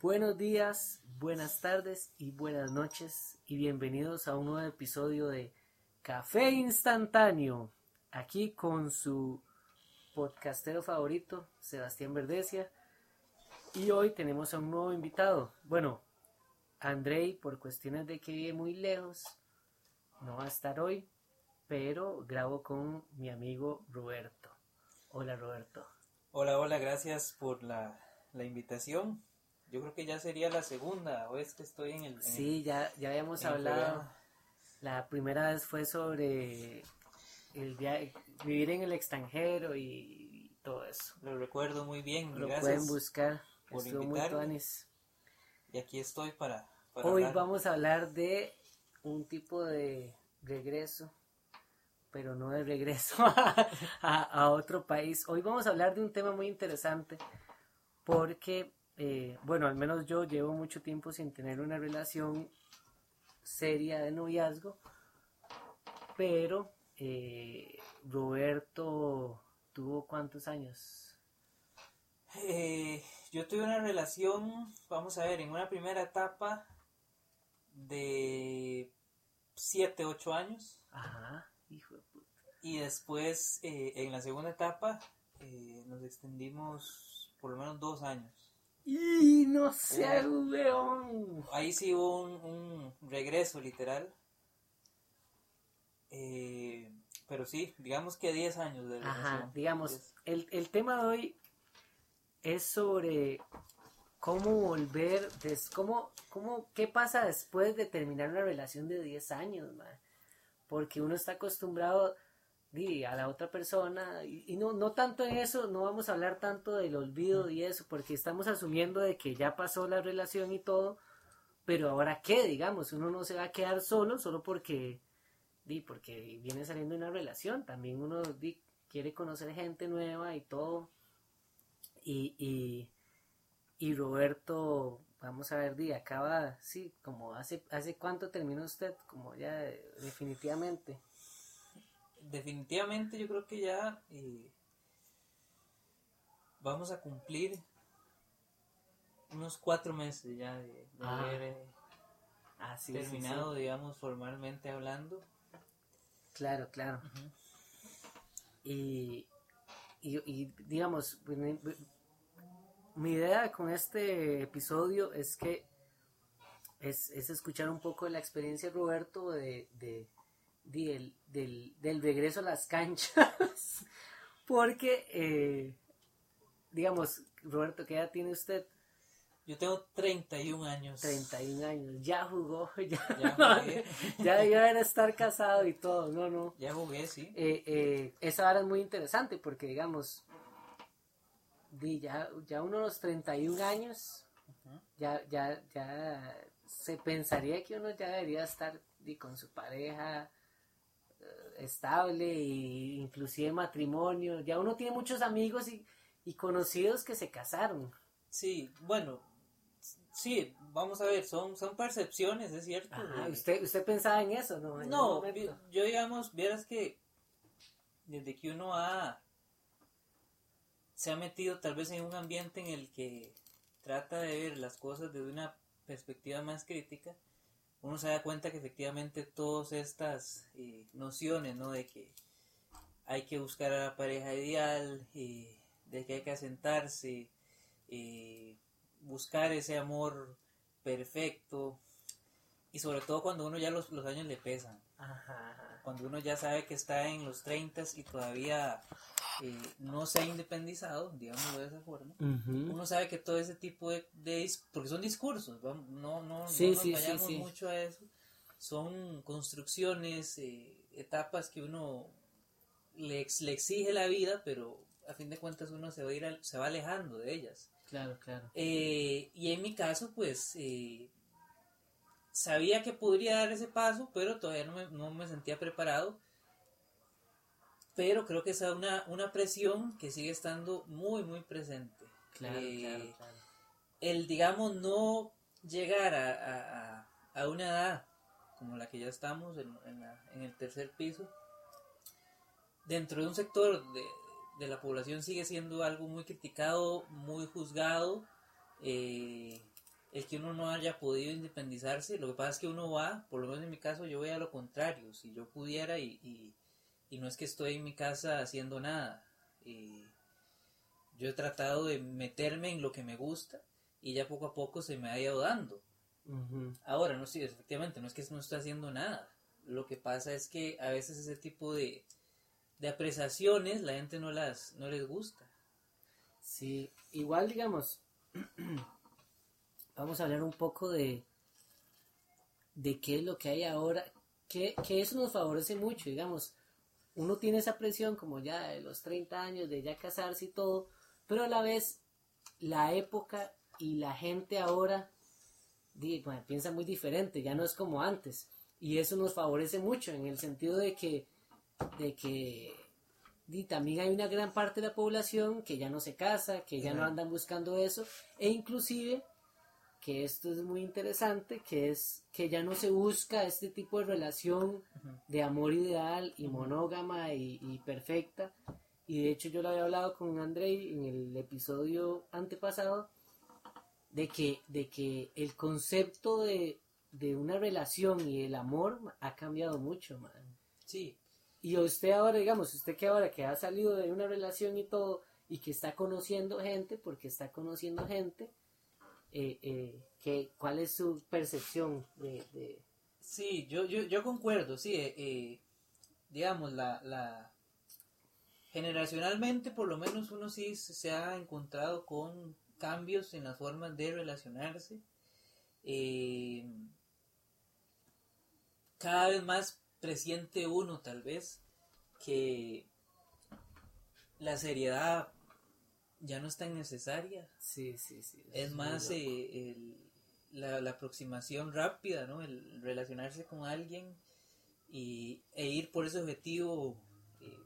Buenos días, buenas tardes y buenas noches y bienvenidos a un nuevo episodio de Café Instantáneo, aquí con su podcastero favorito, Sebastián Verdesia. Y hoy tenemos a un nuevo invitado. Bueno, Andrei, por cuestiones de que vive muy lejos, no va a estar hoy, pero grabo con mi amigo Roberto. Hola Roberto. Hola, hola, gracias por la, la invitación. Yo creo que ya sería la segunda, o es que estoy en el... en Sí, ya, ya habíamos hablado. La primera vez fue sobre el via- vivir en el extranjero y, y todo eso. Lo recuerdo muy bien, Lo gracias. pueden buscar. por Estuvo muy tuanis. Y aquí estoy para... para Hoy hablar. vamos a hablar de un tipo de regreso, pero no de regreso a, a otro país. Hoy vamos a hablar de un tema muy interesante porque, eh, bueno, al menos yo llevo mucho tiempo sin tener una relación seria de noviazgo, pero eh, Roberto tuvo cuántos años? Eh, yo tuve una relación, vamos a ver, en una primera etapa de 7, 8 años. Ajá, hijo de puta. Y después, eh, en la segunda etapa, eh, nos extendimos por lo menos dos años. Y no sea weón. Ahí sí hubo un, un regreso literal. Eh, pero sí, digamos que 10 años de Ajá, relación. digamos, Diez. el, el tema de hoy es sobre cómo volver, des, cómo, cómo, qué pasa después de terminar una relación de 10 años, mae? Porque uno está acostumbrado di, a la otra persona y, y no, no tanto en eso, no vamos a hablar tanto del olvido y eso, porque estamos asumiendo de que ya pasó la relación y todo, pero ahora qué, digamos, uno no se va a quedar solo solo porque di, porque viene saliendo una relación, también uno di, quiere conocer gente nueva y todo. Y, y, y Roberto, vamos a ver, di, acaba, sí, como hace, hace cuánto terminó usted, como ya definitivamente. Definitivamente yo creo que ya eh, vamos a cumplir unos cuatro meses ya de, de Ah, haber eh, Ah, sí, sí, sí. terminado, digamos, formalmente hablando. Claro, claro. Y, y, y, digamos, bueno, mi idea con este episodio es que es, es escuchar un poco de la experiencia de Roberto de, de, de el- del, del regreso a las canchas. Porque, eh, digamos, Roberto, ¿qué edad tiene usted? Yo tengo 31 años. 31 años. Ya jugó, ya, Ya jugué. ya debió estar casado y todo. No, no. Ya jugué, sí. eh, eh, esa hora es muy interesante porque, digamos, di, ya, ya uno a los 31 años, Ujú. ya, ya, ya se pensaría que uno ya debería estar di, con su pareja eh, estable e inclusive matrimonio. Ya uno tiene muchos amigos y, y conocidos que se casaron. Sí, bueno, sí, vamos a ver, son, son percepciones, es cierto. Ajá, ¿usted, ¿Usted pensaba en eso? No, No, yo digamos, vieras que desde que uno ha se ha metido tal vez en un ambiente en el que trata de ver las cosas desde una perspectiva más crítica, uno se da cuenta que efectivamente todas estas eh, nociones, ¿no? De que hay que buscar a la pareja ideal, eh, de que hay que asentarse, eh, buscar ese amor perfecto, y sobre todo cuando uno ya los, los años le pesan Ajá, ajá. cuando uno ya sabe que está en los 30 y todavía eh, no se ha independizado, digámoslo de esa forma, uno sabe que todo ese tipo de, porque son discursos, no, no, Sí, no nos sí, vayamos sí. mucho a eso, son construcciones, eh, etapas que uno le, ex- le exige la vida, pero a fin de cuentas uno se va, a ir al- se va alejando de ellas. Claro, claro. Eh, y en mi caso, pues, eh, sabía que podría dar ese paso, pero todavía no me, no me sentía preparado. Pero creo que es una, una presión que sigue estando muy, muy presente. Claro, Eh, claro, claro. El, digamos, no llegar a, a- a- una edad como la que ya estamos en, en la- en el tercer piso, dentro de un sector de, de la población sigue siendo algo muy criticado, muy juzgado. Eh, el que uno no haya podido independizarse, lo que pasa es que uno va, por lo menos en mi caso, yo voy a lo contrario. Si yo pudiera y, y, y no es que estoy en mi casa haciendo nada. Eh, yo he tratado de meterme en lo que me gusta y ya poco a poco se me ha ido dando. Ahora, no sé, efectivamente, no es que no esté haciendo nada. Lo que pasa es que a veces ese tipo de, de apreciaciones la gente no las no les gusta. Sí, igual digamos, vamos a hablar un poco de, de qué es lo que hay ahora, que, que eso nos favorece mucho, digamos, uno tiene esa presión como ya de los 30 años, de ya casarse y todo, pero a la vez la época y la gente ahora piensa muy diferente, ya no es como antes. Y eso nos favorece mucho en el sentido de que, de que también hay una gran parte de la población que ya no se casa, que ya no andan buscando eso, e inclusive que esto es muy interesante, que es que ya no se busca este tipo de relación de amor ideal y monógama y, y, perfecta. Y de hecho yo lo había hablado con Andrei en el episodio antepasado, de que, de que el concepto de, una relación y el amor ha cambiado mucho, man. Sí. Y usted ahora, digamos, usted que ahora que ha salido de una relación y todo, y que está conociendo gente, porque está conociendo gente, eh, eh, que, ¿cuál es su percepción de...? Sí, yo, yo, yo concuerdo, sí, eh, digamos, la, la... Generacionalmente, por lo menos uno sí se ha encontrado con cambios en las formas de relacionarse. Eh, cada vez más presiente uno tal vez que la seriedad ya no es tan necesaria. Sí, sí, sí. Es, más eh, la, aproximación rápida, ¿no? El relacionarse con alguien y, e ir por ese objetivo, eh,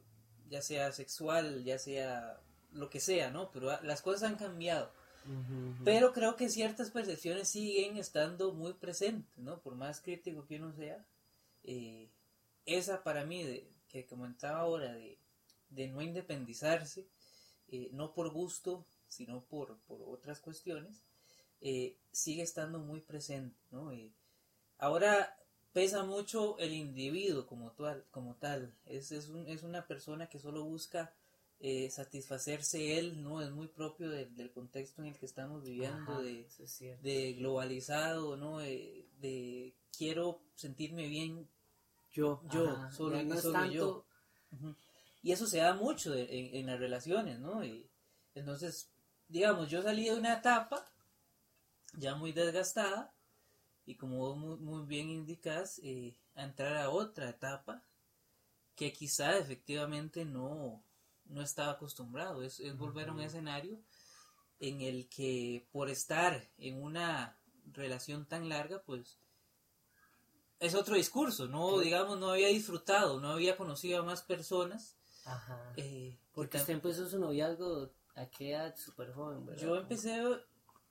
ya sea sexual, ya sea lo que sea, ¿no? Pero las cosas han cambiado. Pero creo que ciertas percepciones siguen estando muy presentes, ¿no? Por más crítico que uno sea. Eh, esa para mí, de, que comentaba ahora, de, no independizarse, eh, no por gusto, sino por, por otras cuestiones, eh, sigue estando muy presente, ¿no? ahora pesa mucho el individuo como tal, como tal. Es, es, un, es una persona que solo busca eh, satisfacerse él no es muy propio del contexto en el que estamos viviendo de, de, globalizado no de, quiero sentirme bien yo yo solo, yo y eso se da mucho en, las relaciones no y entonces digamos yo salí de una etapa ya muy desgastada y como muy, muy bien indicas eh, a entrar a otra etapa que quizá efectivamente no no estaba acostumbrado. Es, volver a un escenario en el que por estar en una relación tan larga, pues es otro discurso, no, digamos, no había disfrutado, no había conocido a más personas. Ajá. Eh, Porque usted empezó su noviazgo a qué edad, súper joven, ¿verdad? Yo empecé,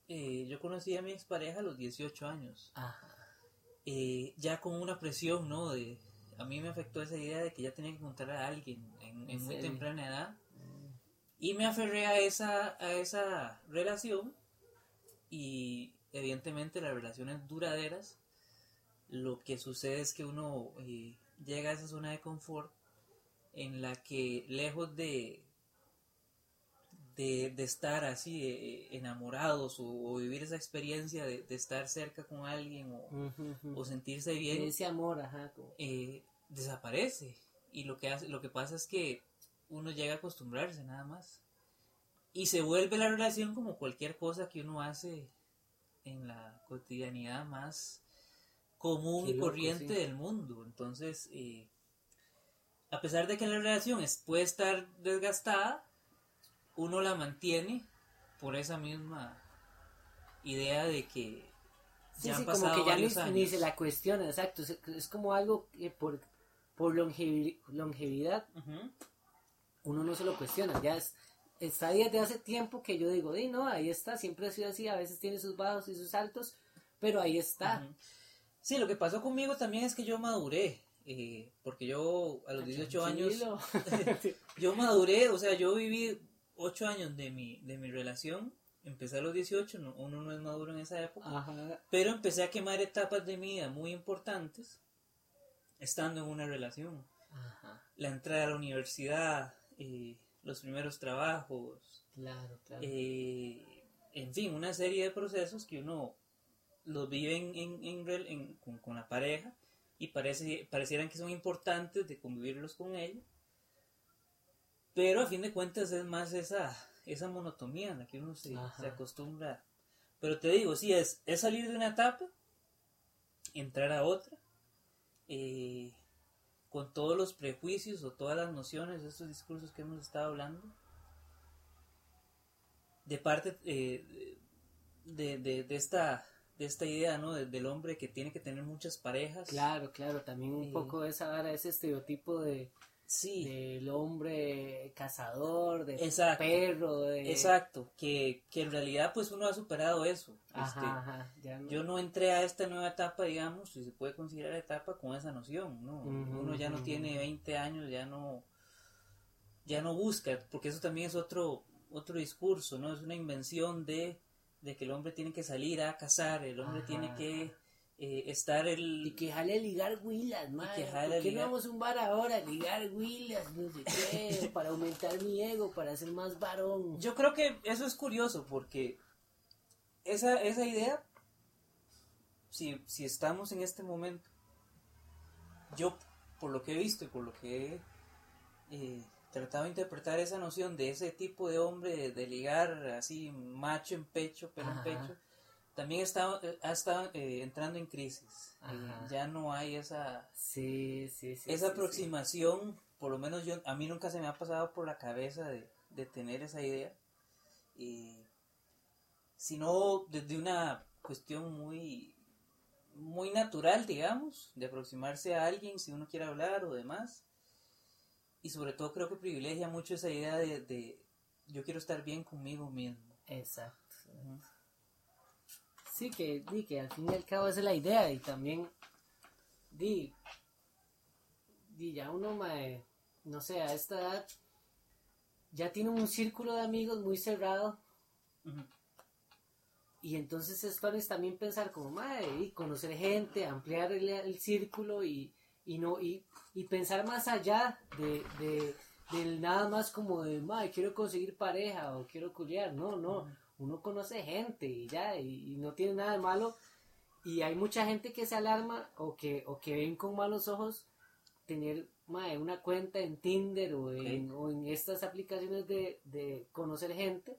eh, yo conocí a mi expareja a los 18 años. Ajá. Eh, ya con una presión, ¿no? De, a mí me afectó esa idea de que ya tenía que encontrar a alguien en, muy temprana edad. Y me aferré a esa, a esa relación y evidentemente las relaciones duraderas, lo que sucede es que uno eh, llega a esa zona de confort en la que lejos de, de, estar así eh, enamorados o, vivir esa experiencia de, estar cerca con alguien o, sentirse bien, ese amor, eh, desaparece. Y lo que hace, lo que pasa es que uno llega a acostumbrarse nada más. Y se vuelve la relación como cualquier cosa que uno hace en la cotidianidad más común y corriente del mundo. Entonces eh, a pesar de que la relación puede estar desgastada uno la mantiene por esa misma idea de que ya han pasado como que ya ni, se la cuestiona exacto es, como algo que por por longevidad, uno no se lo cuestiona. Ya es, está desde hace tiempo que yo digo, no, ahí está, siempre ha sido así, a veces tiene sus bajos y sus altos, pero ahí está. Sí, lo que pasó conmigo también es que yo maduré. Eh, porque yo a los 18 años, yo maduré, o sea, yo viví 8 años de mi, de mi relación, empecé a los 18, no- uno no es maduro en esa época, Ajá. pero empecé a quemar etapas de mi vida muy importantes estando en una relación. Ajá. La entrada a la universidad, eh, los primeros trabajos, Claro, claro. eh, en fin, una serie de procesos que uno los vive en, en- en en- con, con la pareja y parece, parecieran que son importantes de convivirlos con ella, pero a fin de cuentas es más esa, esa monotonía en la que uno se, se acostumbra. Pero te digo, sí, es, es salir de una etapa, entrar a otra, eh, con todos los prejuicios o todas las nociones estos discursos que hemos estado hablando de parte eh, de, de, de esta de esta idea no De- del hombre que tiene que tener muchas parejas. Claro, claro, también un Eh, poco esa vara, ese estereotipo de sí. del hombre cazador, de Exacto. perro, de... exacto que, que en realidad pues uno ha superado eso Ajá, Este, ajá, ya no- yo no entré a esta nueva etapa digamos si se puede considerar etapa con esa noción no uno ya no tiene 20 años ya no ya no busca porque eso también es otro otro discurso no es una invención de de que el hombre tiene que salir a cazar el hombre Ajá. tiene que eh, estar el Y que jale ligar huilas, madre. que jale ¿Por qué no ligar- vamos a un bar ahora ligar huilas, no sé qué, para aumentar mi ego, para ser más varón? Yo creo que eso es curioso porque esa, esa idea, si, si estamos en este momento, yo por lo que he visto y por lo que he eh, tratado de interpretar esa noción de ese tipo de hombre, de, de ligar así macho en pecho, pelo en Ajá. pecho, también está, ha estado eh, entrando en crisis. Eh, ya no hay esa, Sí, sí, sí. esa aproximación, por lo menos yo, a mí nunca se me ha pasado por la cabeza de, de tener esa idea, eh, sino desde una cuestión muy, muy natural, digamos, de aproximarse a alguien si uno quiere hablar o demás, y sobre todo creo que privilegia mucho esa idea de, de yo quiero estar bien conmigo mismo. Exacto. Ujú. Sí, que, di, que al fin y al cabo esa es la idea y también, di, di ya uno, mae, no sé, a esta edad ya tiene un círculo de amigos muy cerrado y entonces esto es también pensar como, mae, y conocer gente, ampliar el, el círculo y, y no, y, y pensar más allá de, de, del nada más como de, mae, quiero conseguir pareja o quiero culiar, no, no, uno conoce gente y ya, y, y no tiene nada de malo. Y hay mucha gente que se alarma o que, o que ven con malos ojos tener mae, una cuenta en Tinder o en, o en estas aplicaciones de, de conocer gente.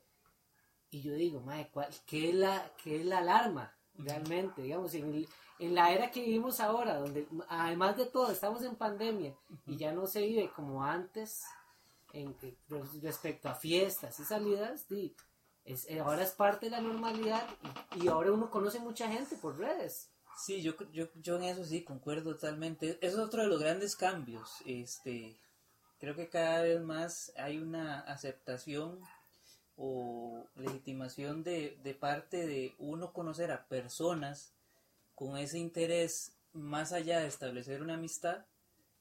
Y yo digo, mae, ¿cuál- ¿qué, es la, ¿qué es la alarma realmente? Digamos, en, el- en la era que vivimos ahora, donde además de todo estamos en pandemia y ya no se vive como antes en, que- respecto a fiestas y salidas, di, es, eh, ahora es parte de la normalidad y, ahora uno conoce mucha gente por redes. Sí, yo, en eso sí concuerdo totalmente. Es otro de los grandes cambios. Este, creo que cada vez más hay una aceptación o legitimación de parte de uno conocer a personas con ese interés más allá de establecer una amistad,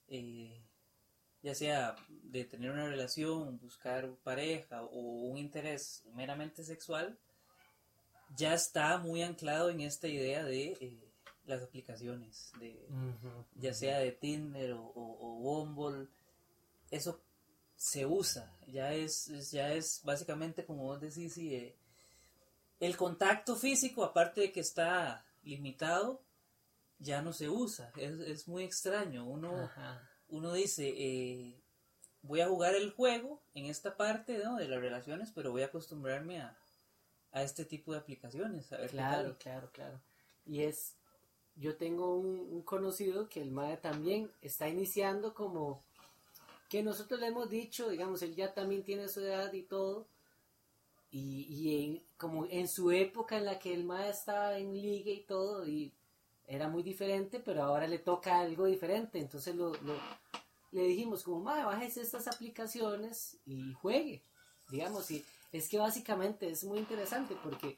eh, ya sea de tener una relación, buscar pareja o un interés meramente sexual, ya está muy anclado en esta idea de eh, las aplicaciones, de, ya sea de Tinder o, o, o Bumble, eso se usa, ya es, ya es básicamente como vos decís, eh, el contacto físico, aparte de que está limitado, ya no se usa, es, es muy extraño, uno, Ajá. uno dice, eh, voy a jugar el juego en esta parte ¿no? de las relaciones, pero voy a acostumbrarme a, a este tipo de aplicaciones, a ver qué Claro, claro, claro. Y es, yo tengo un, un conocido que el MAE también está iniciando como que nosotros le hemos dicho, digamos, él ya también tiene su edad y todo, y, y en- como en su época en la que el MAE estaba en liga y todo, y era muy diferente, pero ahora le toca algo diferente, entonces lo, lo- le dijimos como, MAE, bájese estas aplicaciones y juegue, digamos, y es que básicamente es muy interesante porque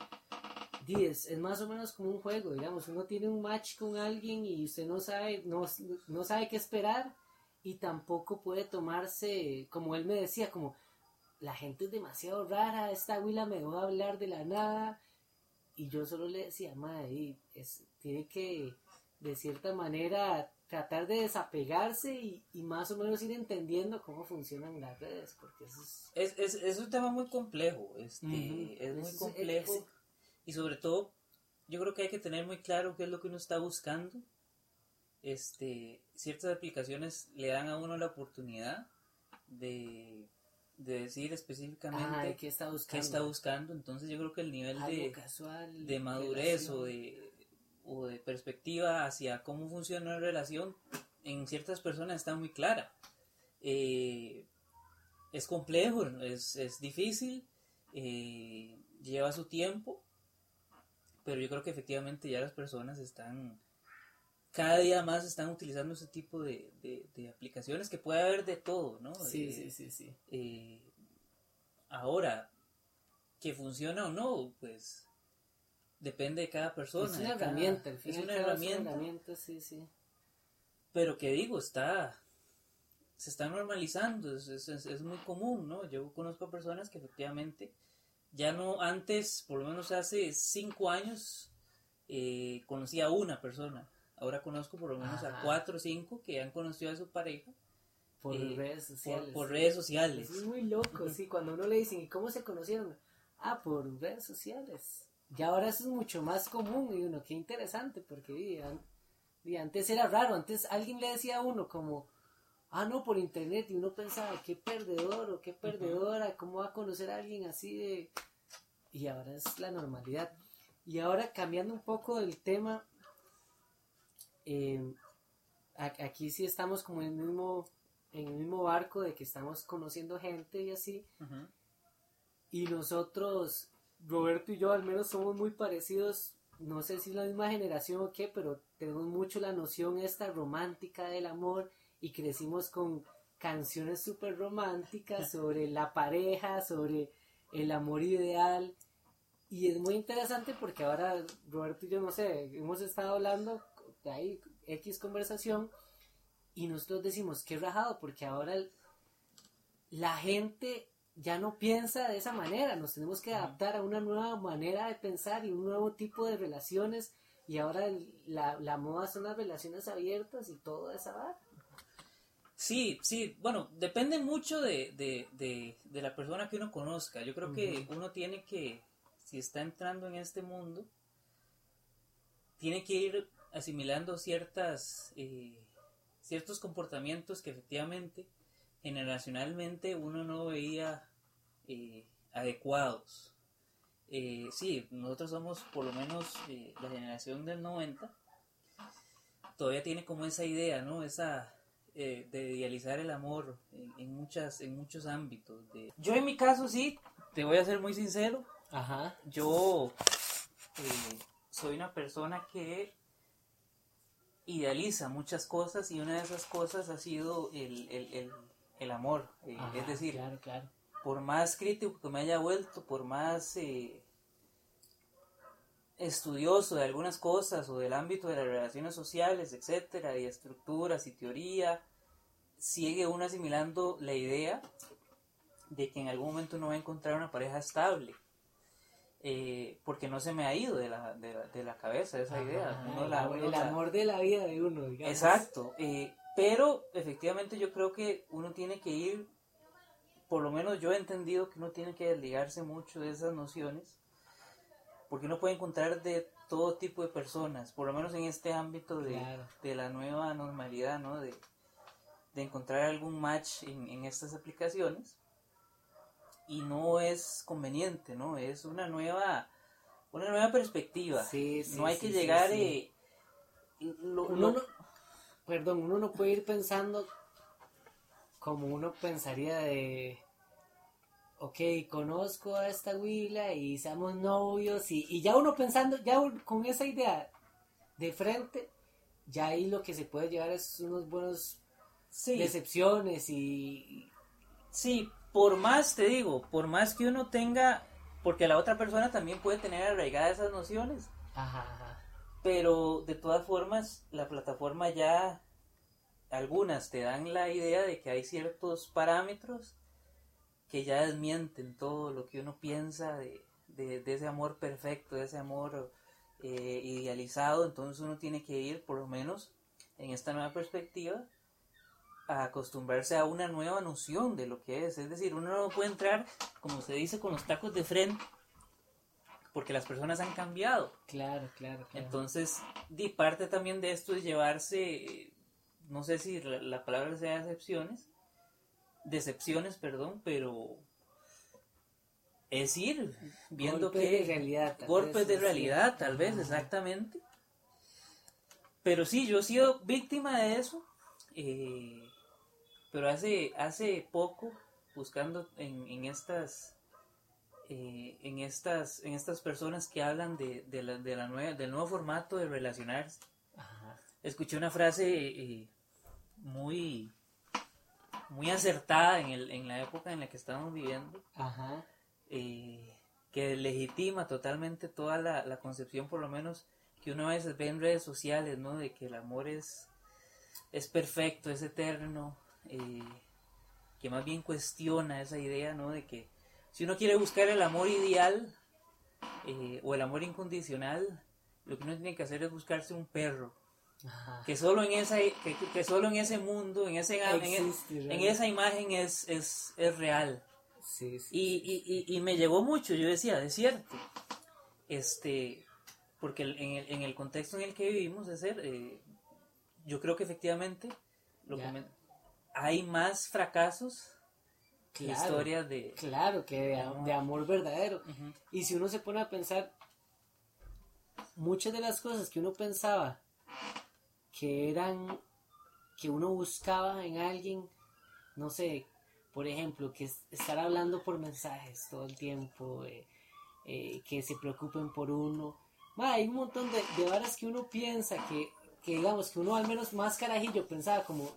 di, es, es más o menos como un juego, digamos, uno tiene un match con alguien y usted no sabe, no, no sabe qué esperar y tampoco puede tomarse, como él me decía, como la gente es demasiado rara, esta Willa me va a hablar de la nada. Y yo solo le decía, madre, es, tiene que de cierta manera tratar de desapegarse y, y, más o menos ir entendiendo cómo funcionan las redes, porque eso es... Es, es, un tema muy complejo, este, es muy complejo. y sobre todo yo creo que hay que tener muy claro qué es lo que uno está buscando. Este, ciertas aplicaciones le dan a uno la oportunidad de, de decir específicamente qué, está buscando? qué está buscando. Entonces yo creo que el nivel de, de madurez o de o de perspectiva hacia cómo funciona una relación en ciertas personas está muy clara. Eh, es complejo, es, es difícil, eh, lleva su tiempo, pero yo creo que efectivamente ya las personas están, cada día más están utilizando ese tipo de, de, aplicaciones que puede haber de todo, ¿no? Sí, eh, sí, sí, sí. ahora, que funciona o no, pues depende de cada persona. Es una herramienta, es una herramienta. sí, sí. Pero que digo, está, se está normalizando, es, es, es, muy común, ¿no? Yo conozco personas que efectivamente ya no, antes, por lo menos hace cinco años, eh, conocí a una persona. Ahora conozco por lo menos a cuatro o cinco que han conocido a su pareja. Por eh, redes sociales. Por, redes sociales. Es muy loco, sí. Cuando uno le dicen, ¿y cómo se conocieron? Ah, por redes sociales. Y ahora eso es mucho más común y uno, qué interesante, porque antes era raro, antes alguien le decía a uno como, ah, no, por internet, y uno pensaba, qué perdedor o qué perdedora, cómo va a conocer a alguien así de... Y ahora es la normalidad. Y ahora cambiando un poco del tema, em, aquí sí estamos como en el mismo, en el mismo barco de que estamos conociendo gente y así. Y nosotros Roberto y yo al menos somos muy parecidos, no sé si es la misma generación o qué, pero tenemos mucho la noción esta romántica del amor y crecimos con canciones súper románticas sobre la pareja, sobre el amor ideal. Y es muy interesante porque ahora Roberto y yo, no sé, hemos estado hablando de ahí X conversación y nosotros decimos, qué rajado, porque ahora la gente ya no piensa de esa manera, nos tenemos que adaptar a una nueva manera de pensar y un nuevo tipo de relaciones y ahora la, la moda son las relaciones abiertas y todo esa va. Sí, sí, bueno, depende mucho de, de, de, la persona que uno conozca. Yo creo que uno tiene que, si está entrando en este mundo, tiene que ir asimilando ciertas, eh, ciertos comportamientos que efectivamente generacionalmente uno no veía eh, adecuados. Eh, sí, nosotros somos por lo menos eh, la generación del 90. Todavía tiene como esa idea, ¿no? Esa de idealizar el amor en, muchas, en muchos ámbitos. Yo en mi caso sí, te voy a ser muy sincero. Ajá. Yo soy una persona que idealiza muchas cosas y una de esas cosas ha sido el, el, el, amor. es decir, claro, claro por más crítico que me haya vuelto, por más eh, estudioso de algunas cosas o del ámbito de las relaciones sociales, etcétera, y estructuras y teoría, sigue uno asimilando la idea de que en algún momento uno va a encontrar una pareja estable. Eh, porque no se me ha ido de la, de la, cabeza esa idea. el amor de la vida de uno, digamos. Exacto. Eh, pero efectivamente yo creo que uno tiene que ir por lo menos yo he entendido que uno tiene que desligarse mucho de esas nociones, porque uno puede encontrar de todo tipo de personas, por lo menos en este ámbito de, la nueva normalidad, ¿no? De, encontrar algún match en, estas aplicaciones y no es conveniente, ¿no? Es una nueva, una nueva perspectiva. no hay que llegar y uno perdón, uno no puede ir pensando como uno pensaría de, ok, conozco a esta huila y somos novios y, ya uno pensando, ya con esa idea de frente, ya ahí lo que se puede llevar es unos buenos decepciones y... Sí, por más, te digo, por más que uno tenga porque la otra persona también puede tener arraigadas esas nociones. Ajá, ajá. Pero de todas formas, la plataforma ya, algunas te dan la idea de que hay ciertos parámetros que ya desmienten todo lo que uno piensa de, de, ese amor perfecto, de ese amor eh, idealizado. Entonces uno tiene que ir, por lo menos, en esta nueva perspectiva, a acostumbrarse a una nueva noción de lo que es. Es decir, uno no puede entrar, como se dice, con los tacos de frente, porque las personas han cambiado. Claro, claro, claro. Entonces, di parte también de esto es llevarse, no sé si la, palabra sea decepciones, decepciones, perdón, pero es ir viendo golpes que de realidad, golpes de realidad, tal vez, Ajá. exactamente. Pero sí, yo he sido víctima de eso. eh, pero hace, hace poco, buscando en, en estas eh, en estas en estas personas que hablan de, de la, de la nueva, del nuevo formato de relacionarse, Ajá. escuché una frase eh, muy muy acertada en, el, en la época en la que estamos viviendo Ajá. eh, que legitima totalmente toda la, la concepción, por lo menos, que uno a veces ve en redes sociales, ¿no? De que el amor es, es perfecto, es eterno, eh, que más bien cuestiona esa idea, ¿no? De que si uno quiere buscar el amor ideal eh, o el amor incondicional, lo que uno tiene que hacer es buscarse un perro. Ajá. Que solo en, esa, que, que solo en ese mundo, en, ese, en, Existe, en ¿verdad? esa imagen es, es, es real. Sí, sí. Y, y, y, y me llegó mucho, yo decía, es cierto. Este, porque en el, en el contexto en el que vivimos, es ser, eh, yo creo que efectivamente lo me- hay más fracasos que Claro. historias de... Claro, que de, am- de amor verdadero. Y si uno se pone a pensar, muchas de las cosas que uno pensaba que eran, que uno buscaba en alguien, no sé, por ejemplo, que es- estar hablando por mensajes todo el tiempo, eh, eh, que se preocupen por uno. Ma, hay un montón de, de varas que uno piensa que, que, digamos, que uno al menos más carajillo pensaba como,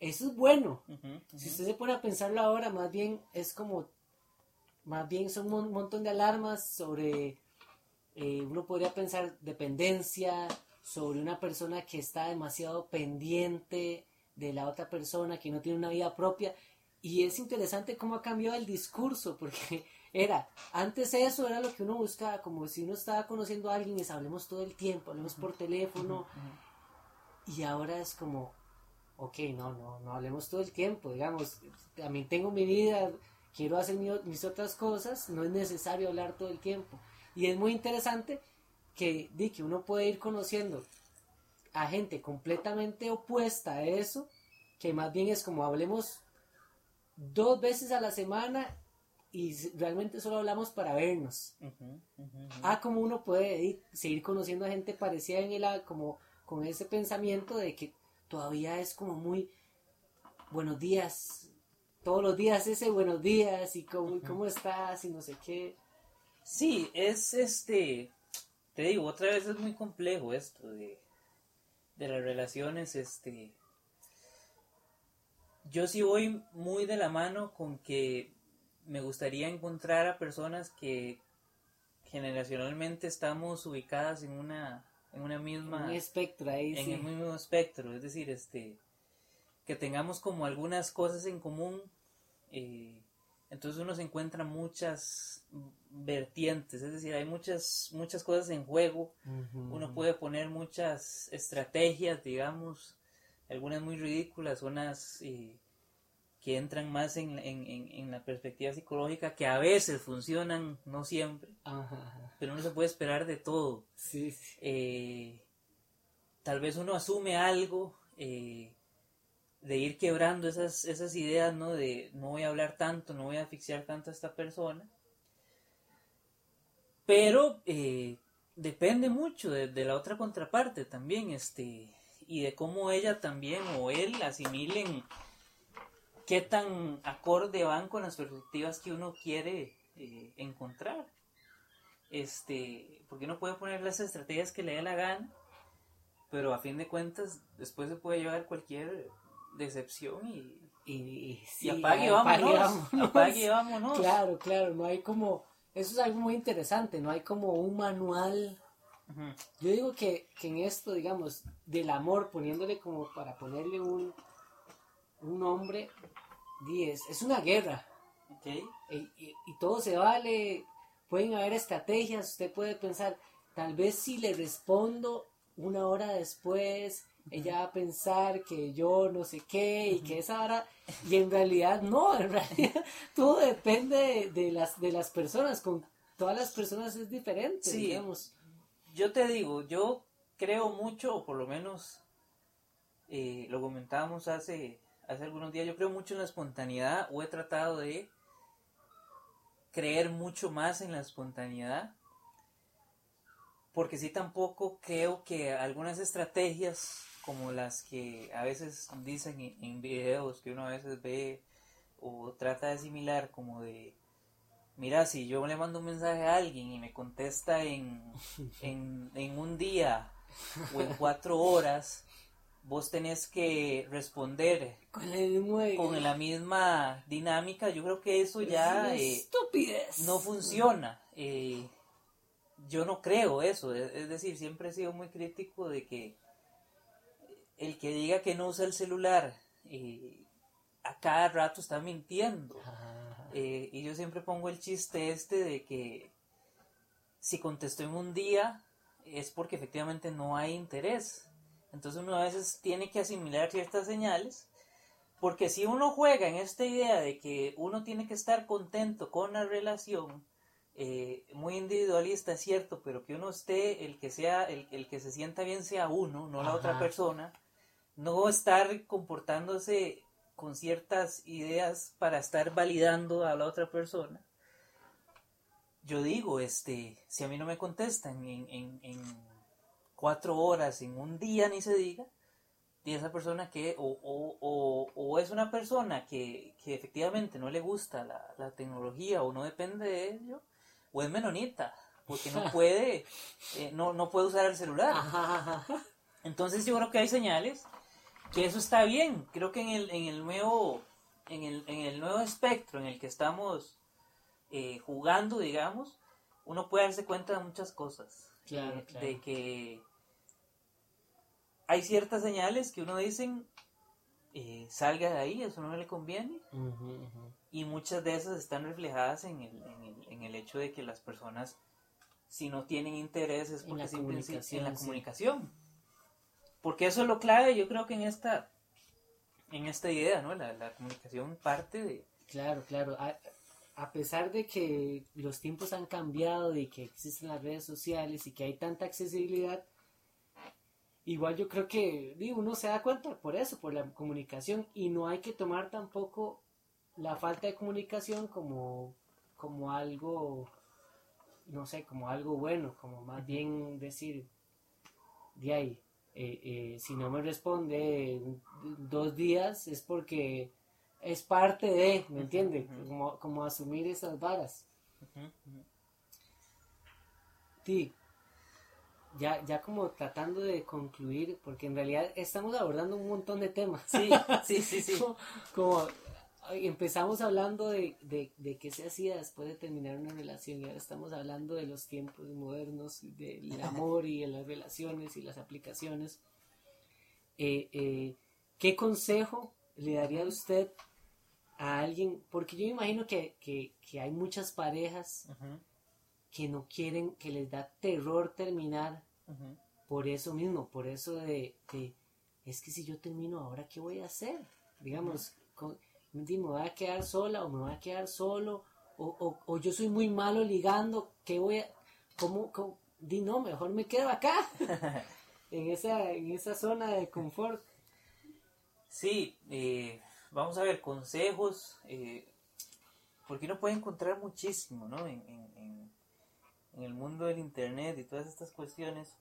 eso es bueno. Si usted se pone a pensarlo ahora, más bien es como, más bien son un montón de alarmas sobre, eh, uno podría pensar dependencia, sobre una persona que está demasiado pendiente de la otra persona, que no tiene una vida propia. Y es interesante cómo ha cambiado el discurso, porque era, antes eso era lo que uno buscaba, como si uno estaba conociendo a alguien y hablemos todo el tiempo, hablemos por teléfono, y ahora es como, ok, no, no, no hablemos todo el tiempo, digamos, también tengo mi vida, quiero hacer mi- mis otras cosas, no es necesario hablar todo el tiempo. Y es muy interesante que, di, que uno puede ir conociendo a gente completamente opuesta a eso, que más bien es como hablemos dos veces a la semana y realmente solo hablamos para vernos. Ah, como uno puede ir- seguir conociendo a gente parecida en el como con ese pensamiento de que todavía es como muy buenos días, todos los días ese buenos días y cómo, y cómo estás y no sé qué. Sí, es este, te digo, otra vez es muy complejo esto de, de las relaciones, este, yo sí voy muy de la mano con que me gustaría encontrar a personas que generacionalmente estamos ubicadas en una, en una misma, Un espectro ahí, en sí. el mismo espectro, es decir, este, que tengamos como algunas cosas en común, eh, entonces uno se encuentra muchas vertientes, es decir, hay muchas, muchas cosas en juego, uno puede poner muchas estrategias, digamos, algunas muy ridículas, unas eh, que entran más en, en, en, en la perspectiva psicológica, que a veces funcionan, no siempre, Ajá, pero uno se puede esperar de todo Sí, sí. eh, tal vez uno asume algo eh, de ir quebrando esas, esas ideas, ¿no? De no voy a hablar tanto, no voy a asfixiar tanto a esta persona. Pero eh, depende mucho de, de la otra contraparte también, este, y de cómo ella también o él asimilen qué tan acorde van con las perspectivas que uno quiere eh, encontrar este, porque uno puede poner las estrategias que le dé la gana, pero a fin de cuentas después se puede llevar cualquier decepción y, Y, y sí, apague y apague vámonos, vámonos. apague vámonos. Claro, claro, no hay como, eso es algo muy interesante, no hay como un manual. Yo digo que, en esto, digamos, del amor, poniéndole como para ponerle un, un nombre, es, es una guerra. Y, y, todo se vale, pueden haber estrategias, usted puede pensar, tal vez si le respondo una hora después, ella va a pensar que yo no sé qué y que esa hora, y en realidad no, en realidad todo depende de, las, de las personas, con todas las personas es diferente, digamos. Yo te digo, yo creo mucho, o por lo menos eh, lo comentábamos hace, hace algunos días, yo creo mucho en la espontaneidad, o he tratado de creer mucho más en la espontaneidad porque sí tampoco creo que algunas estrategias como las que a veces dicen en, videos que uno a veces ve o trata de asimilar como de mira si yo le mando un mensaje a alguien y me contesta en, en, un día o en cuatro horas vos tenés que responder con, la misma dinámica yo creo que eso ya eh, no funciona eh, yo no creo eso es decir siempre he sido muy crítico de que el que diga que no usa el celular eh, a cada rato está mintiendo. Eh, y yo siempre pongo el chiste este de que si contestó en un día es porque efectivamente no hay interés. Entonces uno a veces tiene que asimilar ciertas señales. Porque si uno juega en esta idea de que uno tiene que estar contento con la relación, eh, muy individualista, es cierto, pero que uno esté, el que sea, el, que se sienta bien sea uno, no la otra persona, no estar comportándose con ciertas ideas para estar validando a la otra persona. Yo digo, este, si a mí no me contestan en, cuatro horas, en un día ni se diga, y esa persona que, o, es una persona que, efectivamente no le gusta la, tecnología o no depende de ello, o es menonita, porque no puede, eh, no, no puede usar el celular. Entonces yo creo que hay señales que eso está bien. Creo que en el, en el nuevo en el, en el nuevo espectro en el que estamos eh, jugando, digamos, uno puede darse cuenta de muchas cosas. Claro, De que hay ciertas señales que uno dice, eh, salga de ahí, eso no le conviene. Y muchas de esas están reflejadas en el, en, el, en el hecho de que las personas, si no tienen interés, es porque simplemente en la comunicación. Porque eso es lo clave, yo creo que en esta, en esta idea, ¿no? La, comunicación parte de... Claro, claro. A, pesar de que los tiempos han cambiado y que existen las redes sociales y que hay tanta accesibilidad, igual yo creo que digo, uno se da cuenta por eso, por la comunicación, y no hay que tomar tampoco la falta de comunicación como, como algo, no sé, como algo bueno, como más bien decir, de ahí, eh, eh, si no me responde dos días es porque es parte de, ¿me entiende? como, asumir esas varas. Sí, ya, ya como tratando de concluir, porque en realidad estamos abordando un montón de temas. Sí, sí, sí, sí. como empezamos hablando de, de, qué se hacía después de terminar una relación y ahora estamos hablando de los tiempos modernos, del amor y de las relaciones y las aplicaciones. Eh, eh, ¿Qué consejo le daría a usted a alguien? Porque yo me imagino que, hay muchas parejas que no quieren, que les da terror terminar por eso mismo, por eso de, es que si yo termino ahora, ¿qué voy a hacer? Digamos, con, me voy a quedar sola o me voy a quedar solo o, o, yo soy muy malo ligando, ¿qué voy a, cómo, di no, mejor me quedo acá, en esa, en esa zona de confort. Sí, eh, vamos a ver, consejos, eh, porque uno puede encontrar muchísimo, ¿no? En, en, en el mundo del internet y todas estas cuestiones.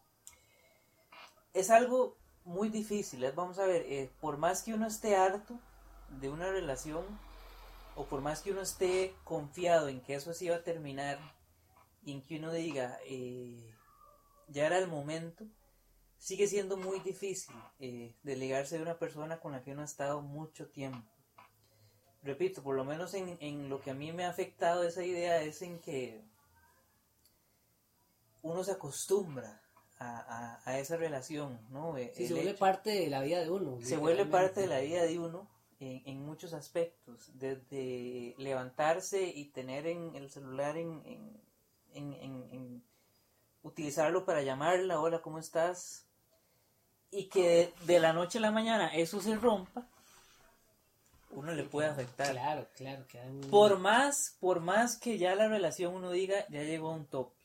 Es algo muy difícil, ¿eh? vamos a ver, por más que uno esté harto, de una relación, o por más que uno esté confiado en que eso se iba a terminar, y en que uno diga, eh, ya era el momento, sigue siendo muy difícil eh, delegarse de una persona con la que uno ha estado mucho tiempo. Repito, por lo menos en, en, lo que a mí me ha afectado esa idea es en que uno se acostumbra a, a, esa relación, ¿no? Sí, se vuelve parte de la vida de uno. Se vuelve parte de la vida de uno en, en, muchos aspectos, desde levantarse y tener en el celular en, en, en, utilizarlo para llamarla, hola, ¿cómo estás? Y que de, la noche a la mañana eso se rompa, uno le puede afectar. Claro, claro. Por más, por más que ya la relación uno diga, ya llegó a un tope.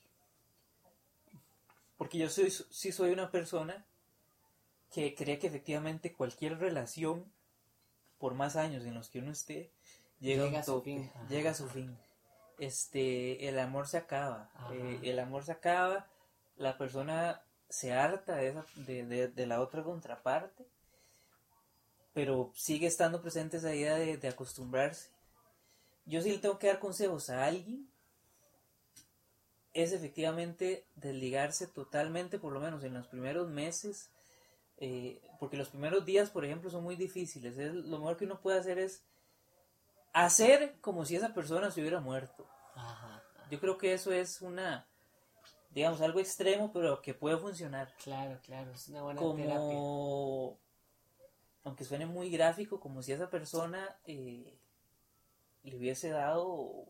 Porque yo soy, sí soy una persona que cree que efectivamente cualquier relación, por más años en los que uno esté, llega, a, su fin. llega a su fin. Este, el amor se acaba. Eh, el amor se acaba. La persona se harta de, esa, de, de, la otra contraparte. Pero sigue estando presente esa idea de, de acostumbrarse. Yo sí le tengo que dar consejos a alguien es efectivamente desligarse totalmente, por lo menos en los primeros meses, eh, porque los primeros días, por ejemplo, son muy difíciles. lo mejor que uno puede hacer es hacer como si esa persona se hubiera muerto. Yo creo que eso es una, digamos, algo extremo, pero que puede funcionar. Claro, claro, es una buena como, Aunque suene muy gráfico, como si esa persona eh, le hubiese dado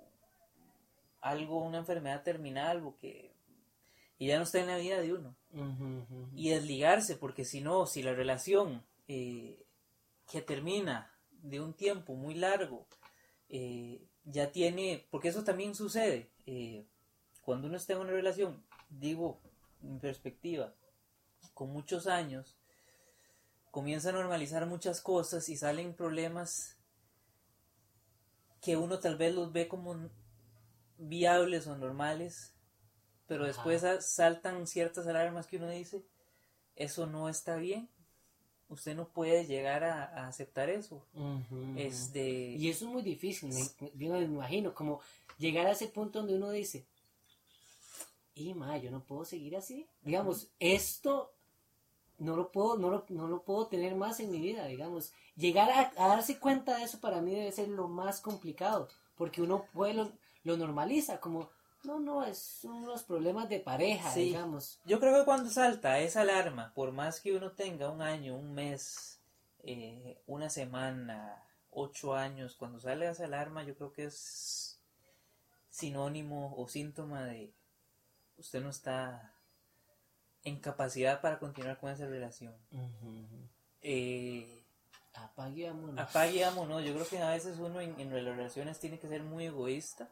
algo, una enfermedad terminal o que y ya no está en la vida de uno. Y desligarse, porque si no, si la relación eh, que termina de un tiempo muy largo eh, ya tiene, porque eso también sucede, eh, cuando uno está en una relación, digo, en perspectiva, con muchos años, comienza a normalizar muchas cosas y salen problemas que uno tal vez los ve como viables o normales, pero después saltan ciertas alarmas que uno dice, eso no está bien. Usted no puede llegar a, aceptar eso. este... Y eso es muy difícil, me, me, imagino, como llegar a ese punto donde uno dice, y ma, yo no puedo seguir así. Digamos, esto no lo puedo, no lo, no lo puedo tener más en mi vida, digamos. Llegar a, darse cuenta de eso para mí debe ser lo más complicado, porque uno puede, lo normaliza, como, no, no, es, son los problemas de pareja, digamos. Yo creo que cuando salta esa alarma, por más que uno tenga un año, un mes, eh, una semana, ocho años, cuando sale esa alarma, yo creo que es sinónimo o síntoma de usted no está en capacidad para continuar con esa relación. eh, apague Yo creo que a veces uno en, en, relaciones tiene que ser muy egoísta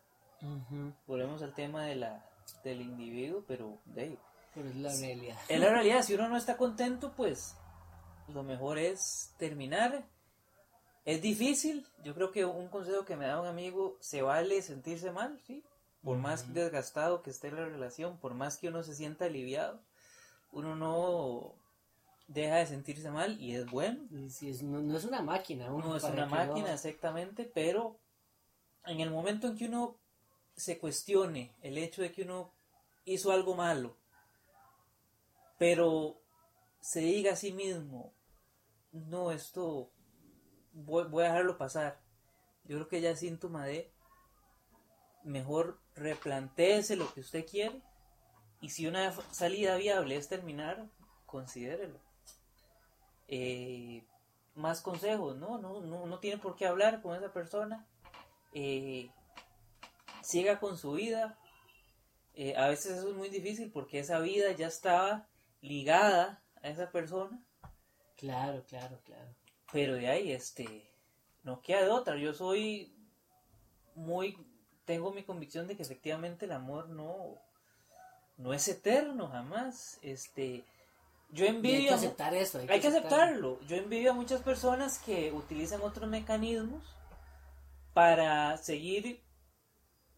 Volvemos al tema de la, del individuo, pero de Pero es la realidad. Es la realidad. Si uno no está contento, pues lo mejor es terminar. Es difícil. Yo creo que un consejo que me da un amigo, se vale sentirse mal, ¿sí? Por más desgastado que esté la relación, por más que uno se sienta aliviado, uno no deja de sentirse mal y es bueno. no, es una máquina. no es una máquina, exactamente, pero en el momento en que uno se cuestione el hecho de que uno hizo algo malo, pero se diga a sí mismo, no, esto voy, a dejarlo pasar. Yo creo que ya es síntoma de mejor replantéese lo que usted quiere y si una salida viable es terminar, considérelo. Eh, más consejos, ¿no? No, no, no tiene por qué hablar con esa persona. Eh, siga con su vida. Eh, a veces eso es muy difícil porque esa vida ya estaba ligada a esa persona. Claro, claro, claro. Pero de ahí, este, no queda de otra. Yo soy muy, tengo mi convicción de que efectivamente el amor no, no es eterno jamás. Este, yo envidio. hay que aceptar eso. Hay, que, aceptarlo. Yo envidio a muchas personas que utilizan otros mecanismos para seguir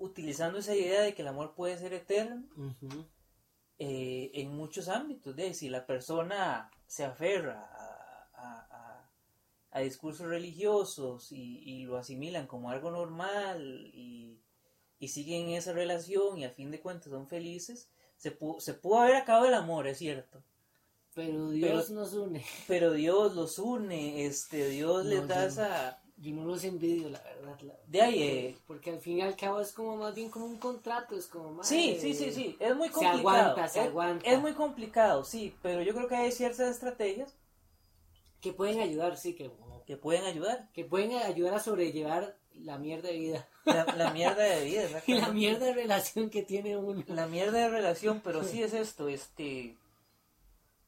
utilizando esa idea de que el amor puede ser eterno eh, en muchos ámbitos. De si la persona se aferra a, a, discursos religiosos y, lo asimilan como algo normal y, y, siguen esa relación y al fin de cuentas son felices, se, pudo, se pudo haber acabado el amor, es cierto. Pero Dios nos une. Pero Dios los une, este, Dios les da esa yo no los envidio, la verdad. la- De ahí, eh, Porque al fin y al cabo es como más bien como un contrato, es como más... Sí, sí, sí, sí, es muy se complicado. aguanta, se es, aguanta. es muy complicado, sí, pero yo creo que hay ciertas estrategias Que pueden ayudar, sí, que, que pueden ayudar. que pueden ayudar a sobrellevar la mierda de vida. La, la mierda de vida, Y la mierda de relación que tiene uno. La mierda de relación, pero sí es esto, este...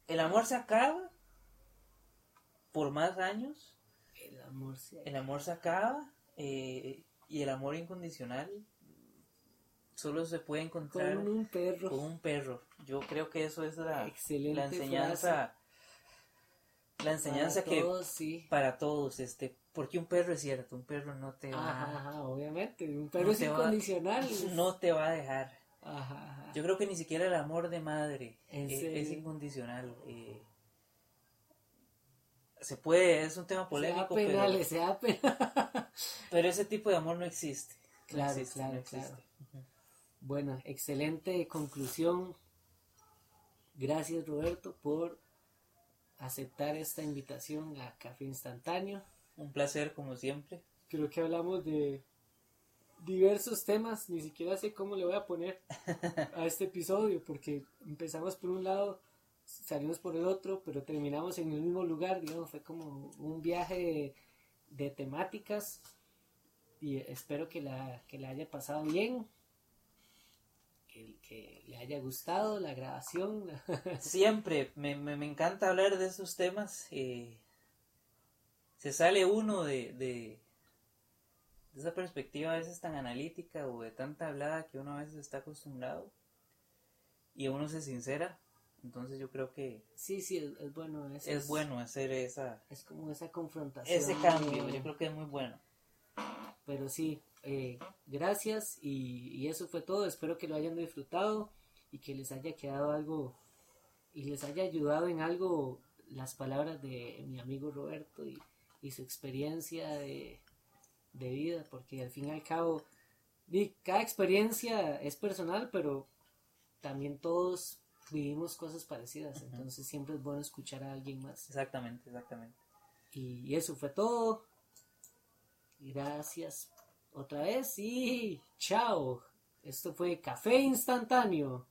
El amor se acaba por más años, amor se... el amor se acaba eh, y el amor incondicional solo se puede encontrar Con un perro. con un perro. Yo creo que eso es la, Excelente la enseñanza, la enseñanza Para que todos, sí. para todos, este, porque un perro es cierto, un perro no te va, Ajá, ajá, obviamente. Un perro no es te va- incondicional. no te va a dejar. Ajá. Yo creo que ni siquiera el amor de madre ¿En eh, es incondicional. eh. Se puede, es un tema sea polémico, penal, pero, sea penal. pero ese tipo de amor no existe. No Claro, existe, claro, no existe. claro. Bueno, excelente conclusión. Gracias Roberto por aceptar esta invitación a Café Instantáneo. Un placer como siempre. Creo que hablamos de diversos temas, ni siquiera sé cómo le voy a poner a este episodio, porque empezamos por un lado, salimos por el otro, pero terminamos en el mismo lugar, digamos, fue como un viaje de, temáticas y espero que la, que la haya pasado bien, que, le haya gustado la grabación. Siempre, me, me, encanta hablar de estos temas. eh, se sale uno de, de, de esa perspectiva a veces tan analítica o de tanta hablada que uno a veces está acostumbrado y uno se sincera. Entonces yo creo que sí, sí, es, es bueno. eso es bueno hacer esa, Es como esa confrontación. ese cambio. Yo creo que es muy bueno. Pero sí, eh, gracias y, y eso fue todo. Espero que lo hayan disfrutado y que les haya quedado algo y les haya ayudado en algo las palabras de mi amigo Roberto y, y su experiencia de, de vida, porque al fin y al cabo, cada experiencia es personal, pero también todos vivimos cosas parecidas, entonces siempre es bueno escuchar a alguien más. Exactamente, exactamente. Y eso fue todo. Gracias otra vez y chao. Esto fue Café Instantáneo.